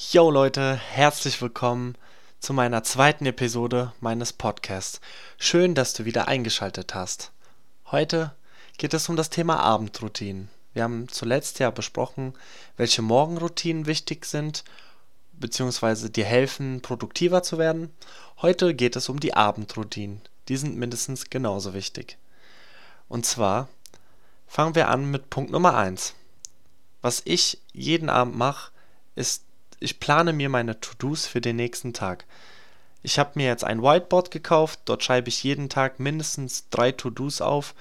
Yo Leute, herzlich willkommen zu meiner zweiten Episode meines Podcasts. Schön, dass du wieder eingeschaltet hast. Heute geht es um das Thema Abendroutinen. Wir haben zuletzt ja besprochen, welche Morgenroutinen wichtig sind, beziehungsweise dir helfen, produktiver zu werden. Heute geht es um die Abendroutinen. Die sind mindestens genauso wichtig. Und zwar fangen wir an mit Punkt Nummer 1. Was ich jeden Abend mache, ist ich plane mir meine To-Dos für den nächsten Tag. Ich habe mir jetzt ein Whiteboard gekauft, dort schreibe ich jeden Tag mindestens drei To-Dos auf,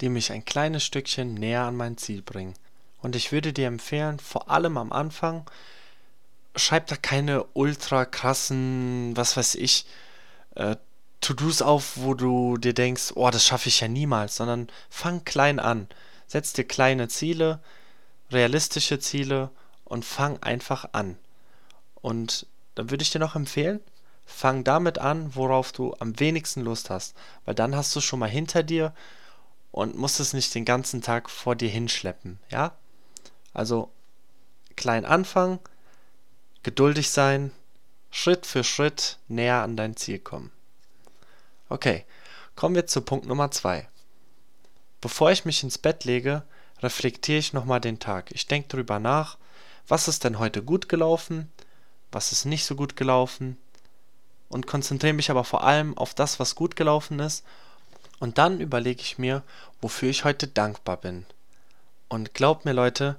die mich ein kleines Stückchen näher an mein Ziel bringen. Und ich würde dir empfehlen, vor allem am Anfang, schreib da keine ultra krassen, was weiß ich, äh, To-Dos auf, wo du dir denkst, oh, das schaffe ich ja niemals, sondern fang klein an. Setz dir kleine Ziele, realistische Ziele und fang einfach an. Und dann würde ich dir noch empfehlen, fang damit an, worauf du am wenigsten Lust hast, weil dann hast du schon mal hinter dir und musst es nicht den ganzen Tag vor dir hinschleppen, ja? Also klein anfangen, geduldig sein, Schritt für Schritt näher an dein Ziel kommen. Okay, kommen wir zu Punkt Nummer 2. Bevor ich mich ins Bett lege, reflektiere ich nochmal den Tag. Ich denke darüber nach, was ist denn heute gut gelaufen, was ist nicht so gut gelaufen und konzentriere mich aber vor allem auf das, was gut gelaufen ist und dann überlege ich mir, wofür ich heute dankbar bin. Und glaubt mir Leute,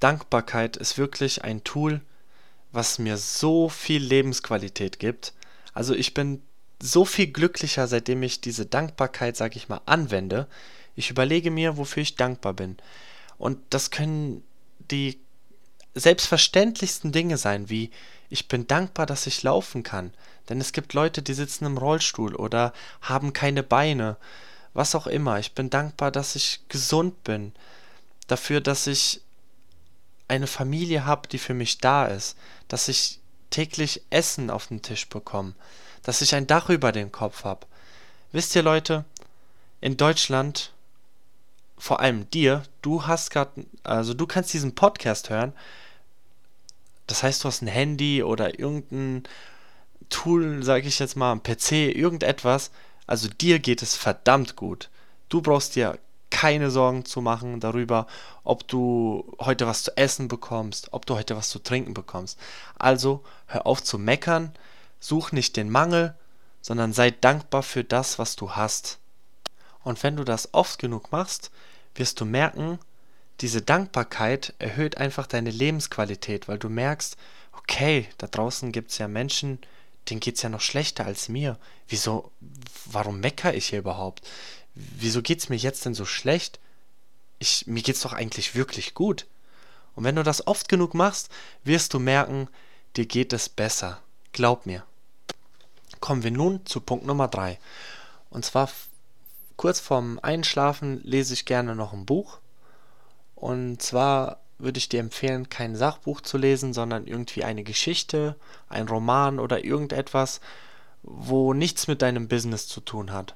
Dankbarkeit ist wirklich ein Tool, was mir so viel Lebensqualität gibt. Also ich bin so viel glücklicher, seitdem ich diese Dankbarkeit, sag ich mal, anwende. Ich überlege mir, wofür ich dankbar bin. Und das können die selbstverständlichsten Dinge sein, wie ich bin dankbar, dass ich laufen kann. Denn es gibt Leute, die sitzen im Rollstuhl oder haben keine Beine. Was auch immer. Ich bin dankbar, dass ich gesund bin. Dafür, dass ich eine Familie habe, die für mich da ist. Dass ich täglich Essen auf den Tisch bekomme. Dass ich ein Dach über den Kopf habe. Wisst ihr Leute, in Deutschland vor allem dir, du hast gerade, also du kannst diesen Podcast hören. Das heißt, du hast ein Handy oder irgendein Tool, sage ich jetzt mal, ein PC, irgendetwas. Also dir geht es verdammt gut. Du brauchst dir keine Sorgen zu machen darüber, ob du heute was zu essen bekommst, ob du heute was zu trinken bekommst. Also hör auf zu meckern, such nicht den Mangel, sondern sei dankbar für das, was du hast. Und wenn du das oft genug machst, wirst du merken, diese Dankbarkeit erhöht einfach deine Lebensqualität, weil du merkst, okay, da draußen gibt es ja Menschen, denen geht es ja noch schlechter als mir. Wieso, warum meckere ich hier überhaupt? Wieso geht es mir jetzt denn so schlecht? Ich, mir es doch eigentlich wirklich gut. Und wenn du das oft genug machst, wirst du merken, dir geht es besser. Glaub mir. Kommen wir nun zu Punkt Nummer 3. Und zwar kurz vorm Einschlafen lese ich gerne noch ein Buch. Und zwar würde ich dir empfehlen, kein Sachbuch zu lesen, sondern irgendwie eine Geschichte, ein Roman oder irgendetwas, wo nichts mit deinem Business zu tun hat.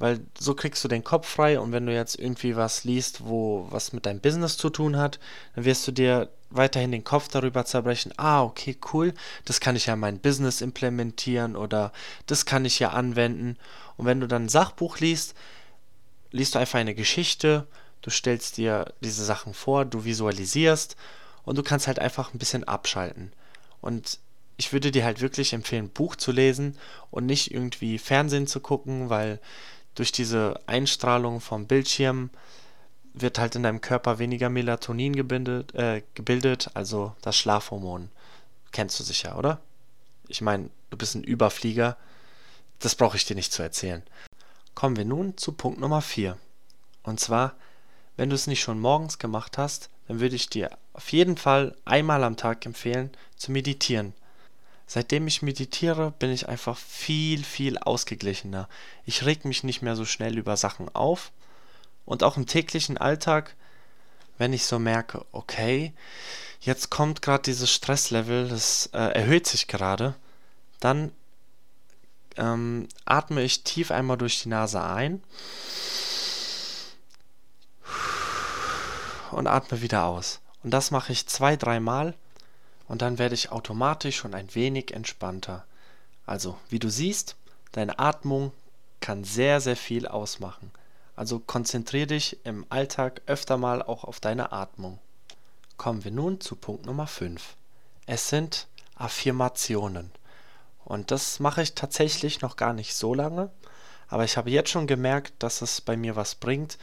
Weil so kriegst du den Kopf frei und wenn du jetzt irgendwie was liest, wo was mit deinem Business zu tun hat, dann wirst du dir weiterhin den Kopf darüber zerbrechen, ah, okay, cool, das kann ich ja in mein Business implementieren oder das kann ich ja anwenden. Und wenn du dann ein Sachbuch liest, liest du einfach eine Geschichte du stellst dir diese Sachen vor, du visualisierst und du kannst halt einfach ein bisschen abschalten. Und ich würde dir halt wirklich empfehlen, Buch zu lesen und nicht irgendwie Fernsehen zu gucken, weil durch diese Einstrahlung vom Bildschirm wird halt in deinem Körper weniger Melatonin gebildet, äh, gebildet also das Schlafhormon. Kennst du sicher, oder? Ich meine, du bist ein Überflieger, das brauche ich dir nicht zu erzählen. Kommen wir nun zu Punkt Nummer 4. Und zwar wenn du es nicht schon morgens gemacht hast, dann würde ich dir auf jeden Fall einmal am Tag empfehlen, zu meditieren. Seitdem ich meditiere, bin ich einfach viel, viel ausgeglichener. Ich reg mich nicht mehr so schnell über Sachen auf. Und auch im täglichen Alltag, wenn ich so merke, okay, jetzt kommt gerade dieses Stresslevel, das äh, erhöht sich gerade, dann ähm, atme ich tief einmal durch die Nase ein und atme wieder aus. Und das mache ich zwei, dreimal. Und dann werde ich automatisch schon ein wenig entspannter. Also, wie du siehst, deine Atmung kann sehr, sehr viel ausmachen. Also konzentriere dich im Alltag öfter mal auch auf deine Atmung. Kommen wir nun zu Punkt Nummer 5. Es sind Affirmationen. Und das mache ich tatsächlich noch gar nicht so lange, aber ich habe jetzt schon gemerkt, dass es bei mir was bringt,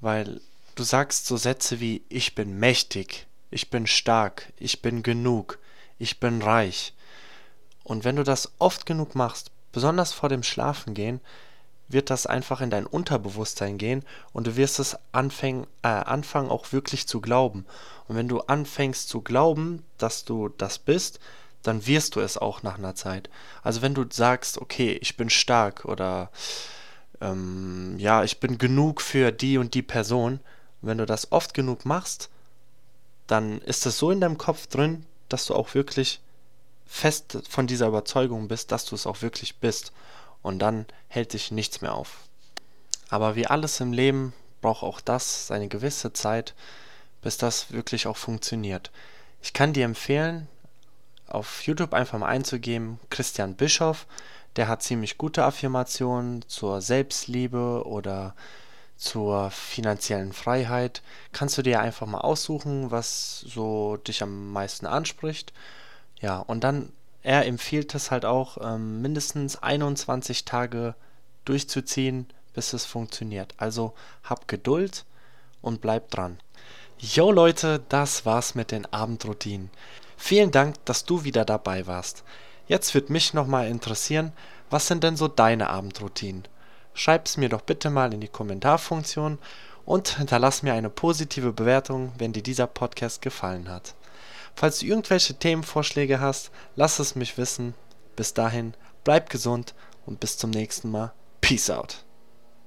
weil du sagst so Sätze wie ich bin mächtig, ich bin stark, ich bin genug, ich bin reich. Und wenn du das oft genug machst, besonders vor dem Schlafengehen, wird das einfach in dein Unterbewusstsein gehen und du wirst es anfangen, äh, anfangen auch wirklich zu glauben. Und wenn du anfängst zu glauben, dass du das bist, dann wirst du es auch nach einer Zeit. Also wenn du sagst, okay, ich bin stark oder ähm, ja, ich bin genug für die und die Person, wenn du das oft genug machst, dann ist es so in deinem Kopf drin, dass du auch wirklich fest von dieser Überzeugung bist, dass du es auch wirklich bist. Und dann hält dich nichts mehr auf. Aber wie alles im Leben braucht auch das seine gewisse Zeit, bis das wirklich auch funktioniert. Ich kann dir empfehlen, auf YouTube einfach mal einzugeben, Christian Bischoff, der hat ziemlich gute Affirmationen zur Selbstliebe oder zur finanziellen Freiheit. Kannst du dir einfach mal aussuchen, was so dich am meisten anspricht. Ja, und dann, er empfiehlt es halt auch, ähm, mindestens 21 Tage durchzuziehen, bis es funktioniert. Also hab Geduld und bleib dran. Jo Leute, das war's mit den Abendroutinen. Vielen Dank, dass du wieder dabei warst. Jetzt wird mich nochmal interessieren, was sind denn so deine Abendroutinen? Schreib es mir doch bitte mal in die Kommentarfunktion und hinterlass mir eine positive Bewertung, wenn dir dieser Podcast gefallen hat. Falls du irgendwelche Themenvorschläge hast, lass es mich wissen. Bis dahin, bleib gesund und bis zum nächsten Mal. Peace out.